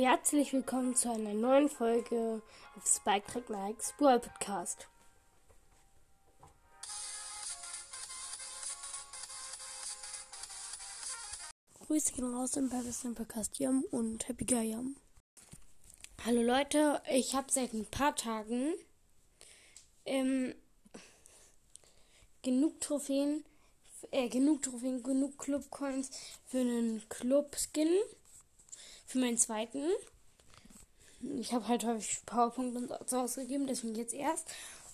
Herzlich willkommen zu einer neuen Folge auf Spike Track Nikes Brawl Podcast. Grüße gehen raus im Pakistan Podcast Yam und Happy Gayam. Hallo Leute, ich habe seit ein paar Tagen ähm, genug Trophäen, äh, genug Trophäen, genug Club Coins für einen Club Skin für meinen zweiten. Ich habe halt häufig Powerpunkte und so ausgegeben, deswegen jetzt erst.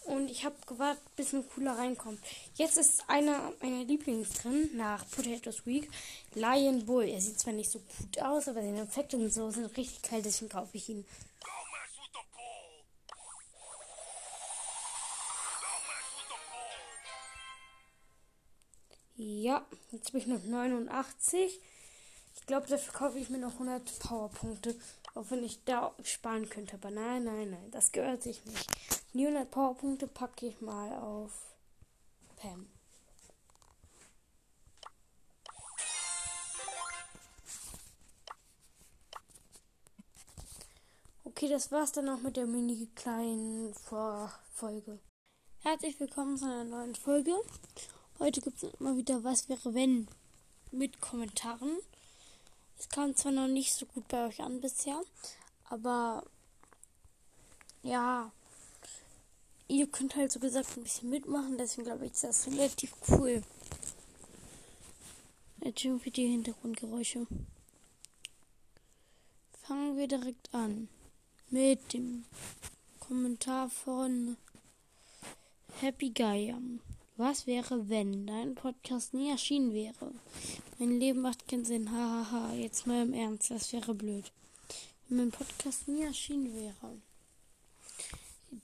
Und ich habe gewartet, bis ein cooler reinkommt. Jetzt ist einer meiner Lieblings drin, nach Potatoes Week, Lion Bull. Er sieht zwar nicht so gut aus, aber seine Effekte und so sind richtig geil, deswegen kaufe ich ihn. Ja, jetzt bin ich noch 89. Ich glaube, dafür kaufe ich mir noch 100 Powerpunkte. Auch wenn ich da sparen könnte. Aber nein, nein, nein. Das gehört sich nicht. Die 100 Powerpunkte packe ich mal auf Pam. Okay, das war's dann auch mit der mini kleinen Vorfolge. Herzlich willkommen zu einer neuen Folge. Heute gibt es immer wieder Was wäre wenn mit Kommentaren. Es kam zwar noch nicht so gut bei euch an bisher, aber ja, ihr könnt halt so gesagt ein bisschen mitmachen, deswegen glaube ich, ist das relativ cool. Entschuldigung für die Hintergrundgeräusche. Fangen wir direkt an mit dem Kommentar von Happy Guy. Was wäre, wenn dein Podcast nie erschienen wäre? Mein Leben macht keinen Sinn. Hahaha. Ha, ha. Jetzt mal im Ernst. Das wäre blöd. Wenn mein Podcast nie erschienen wäre.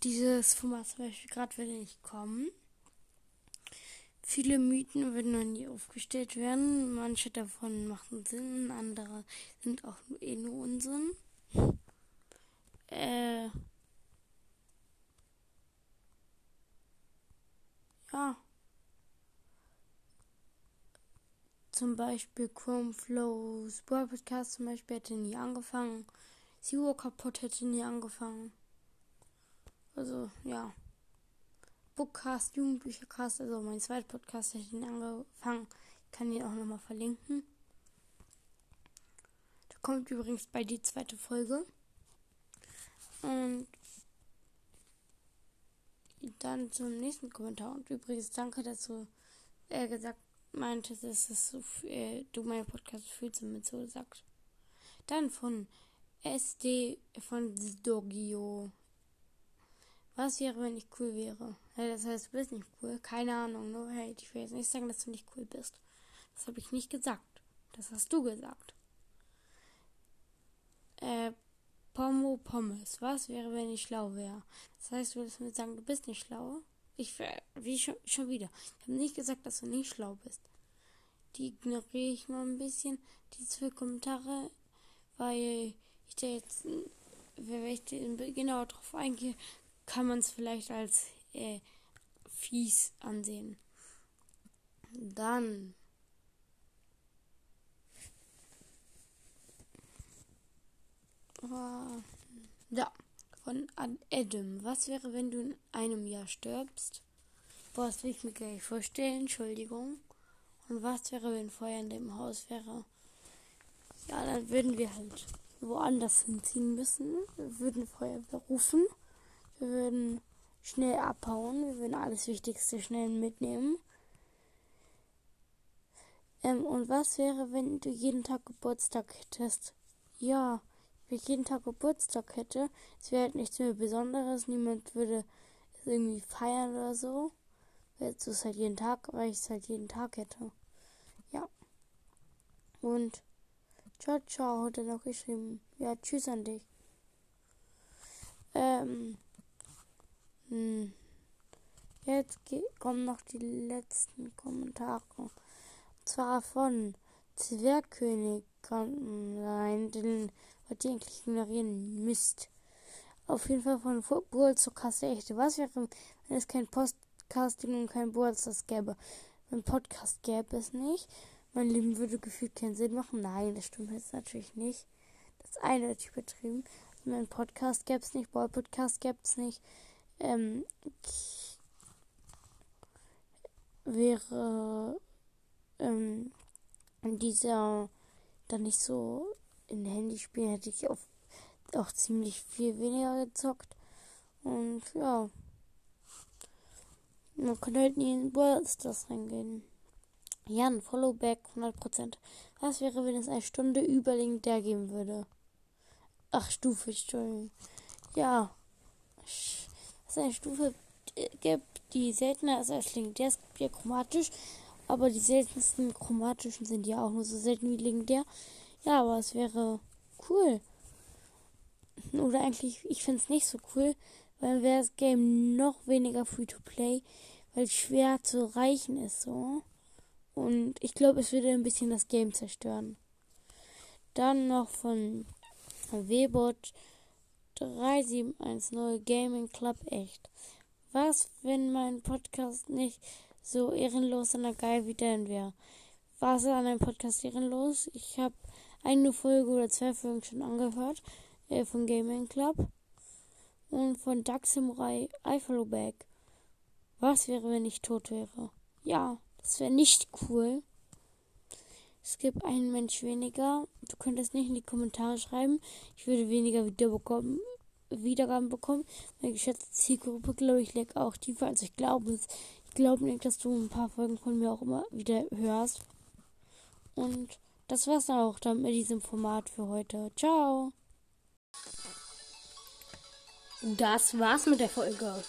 Dieses Format zum Beispiel gerade würde nicht kommen. Viele Mythen würden noch nie aufgestellt werden. Manche davon machen Sinn, andere sind auch eh nur Unsinn. Äh. Ja. Zum Beispiel Chrome Flows Brawl Podcast zum Beispiel hätte nie angefangen. Zero kaputt hätte nie angefangen. Also, ja. Bookcast, Jugendbüchercast, also mein zweiter Podcast hätte nie angefangen. Ich kann ihn auch nochmal verlinken. Da kommt übrigens bei die zweite Folge. Und dann zum nächsten Kommentar. Und übrigens danke, dass du äh, gesagt meintest, dass es so, äh, du meinen Podcast fühlst und mit so sagst. Dann von SD von Dogio. Was wäre, wenn ich cool wäre? Hey, das heißt, du bist nicht cool. Keine Ahnung. Nur hey, ich will jetzt nicht sagen, dass du nicht cool bist. Das habe ich nicht gesagt. Das hast du gesagt. Äh, Pommo Pommes. Was wäre, wenn ich schlau wäre? Das heißt, du würdest mir sagen, du bist nicht schlau? Ich, wie schon, schon wieder. Ich habe nicht gesagt, dass du nicht schlau bist. Die ignoriere ich mal ein bisschen, die zwei Kommentare, weil ich da jetzt, wenn ich genauer drauf eingehe, kann man es vielleicht als äh, fies ansehen. Dann Oh, ja, von Adam. Was wäre, wenn du in einem Jahr stirbst? Boah, das will ich mir gleich vorstellen. Entschuldigung. Und was wäre, wenn Feuer in dem Haus wäre? Ja, dann würden wir halt woanders hinziehen müssen. Wir würden Feuerwehr rufen. Wir würden schnell abhauen. Wir würden alles Wichtigste schnell mitnehmen. Ähm, und was wäre, wenn du jeden Tag Geburtstag hättest? Ja, ich jeden Tag Geburtstag hätte, es wäre halt nichts mehr Besonderes, niemand würde es irgendwie feiern oder so. Jetzt ist es halt jeden Tag, weil ich es halt jeden Tag hätte. Ja. Und ciao, ciao, hat er noch geschrieben. Ja, tschüss an dich. Ähm. Hm. Jetzt kommen noch die letzten Kommentare. Und zwar von Zwergkönig rein, den was ihr eigentlich ignorieren müsst. Auf jeden Fall von Football zur Kasse echte. Was wäre, wenn es kein Podcasting und kein Bullstars gäbe? Ein Podcast gäbe es nicht. Mein Leben würde gefühlt keinen Sinn machen. Nein, das stimmt jetzt natürlich nicht. das eine übertrieben. Also mein Podcast gäbe es nicht, Ball Podcast gäbe es nicht. Ähm, wäre ähm, dieser dann nicht so in Handyspielen hätte ich auf, auch ziemlich viel weniger gezockt. Und ja. Man könnte halt nie in World Stars reingehen. Jan, Followback 100%. Was wäre, wenn es eine Stunde über der geben würde? Ach, Stufe, Entschuldigung. Ja. Es eine Stufe gibt, die seltener ist als Link. Der ist ja chromatisch, aber die seltensten chromatischen sind ja auch nur so selten wie legendär. Ja, aber es wäre cool. Oder eigentlich, ich finde es nicht so cool, weil wäre das Game noch weniger free to play, weil es schwer zu erreichen ist so. Und ich glaube, es würde ein bisschen das Game zerstören. Dann noch von Webot 3710 Gaming Club echt. Was, wenn mein Podcast nicht so ehrenlos und geil wie dein wäre? War es an einem Podcast ehrenlos? Ich habe eine Folge oder zwei Folgen schon angehört äh, von Gaming Club und von Duck Samurai I Follow Back. Was wäre, wenn ich tot wäre? Ja, das wäre nicht cool. Es gibt einen Mensch weniger. Du könntest nicht in die Kommentare schreiben. Ich würde weniger Video bekommen, Wiedergaben bekommen. Meine geschätzte Zielgruppe, glaube ich, leckt auch tiefer. Also ich glaube glaube nicht, dass du ein paar Folgen von mir auch immer wieder hörst. Und das war's auch dann mit diesem Format für heute. Ciao. Das war's mit der Folge.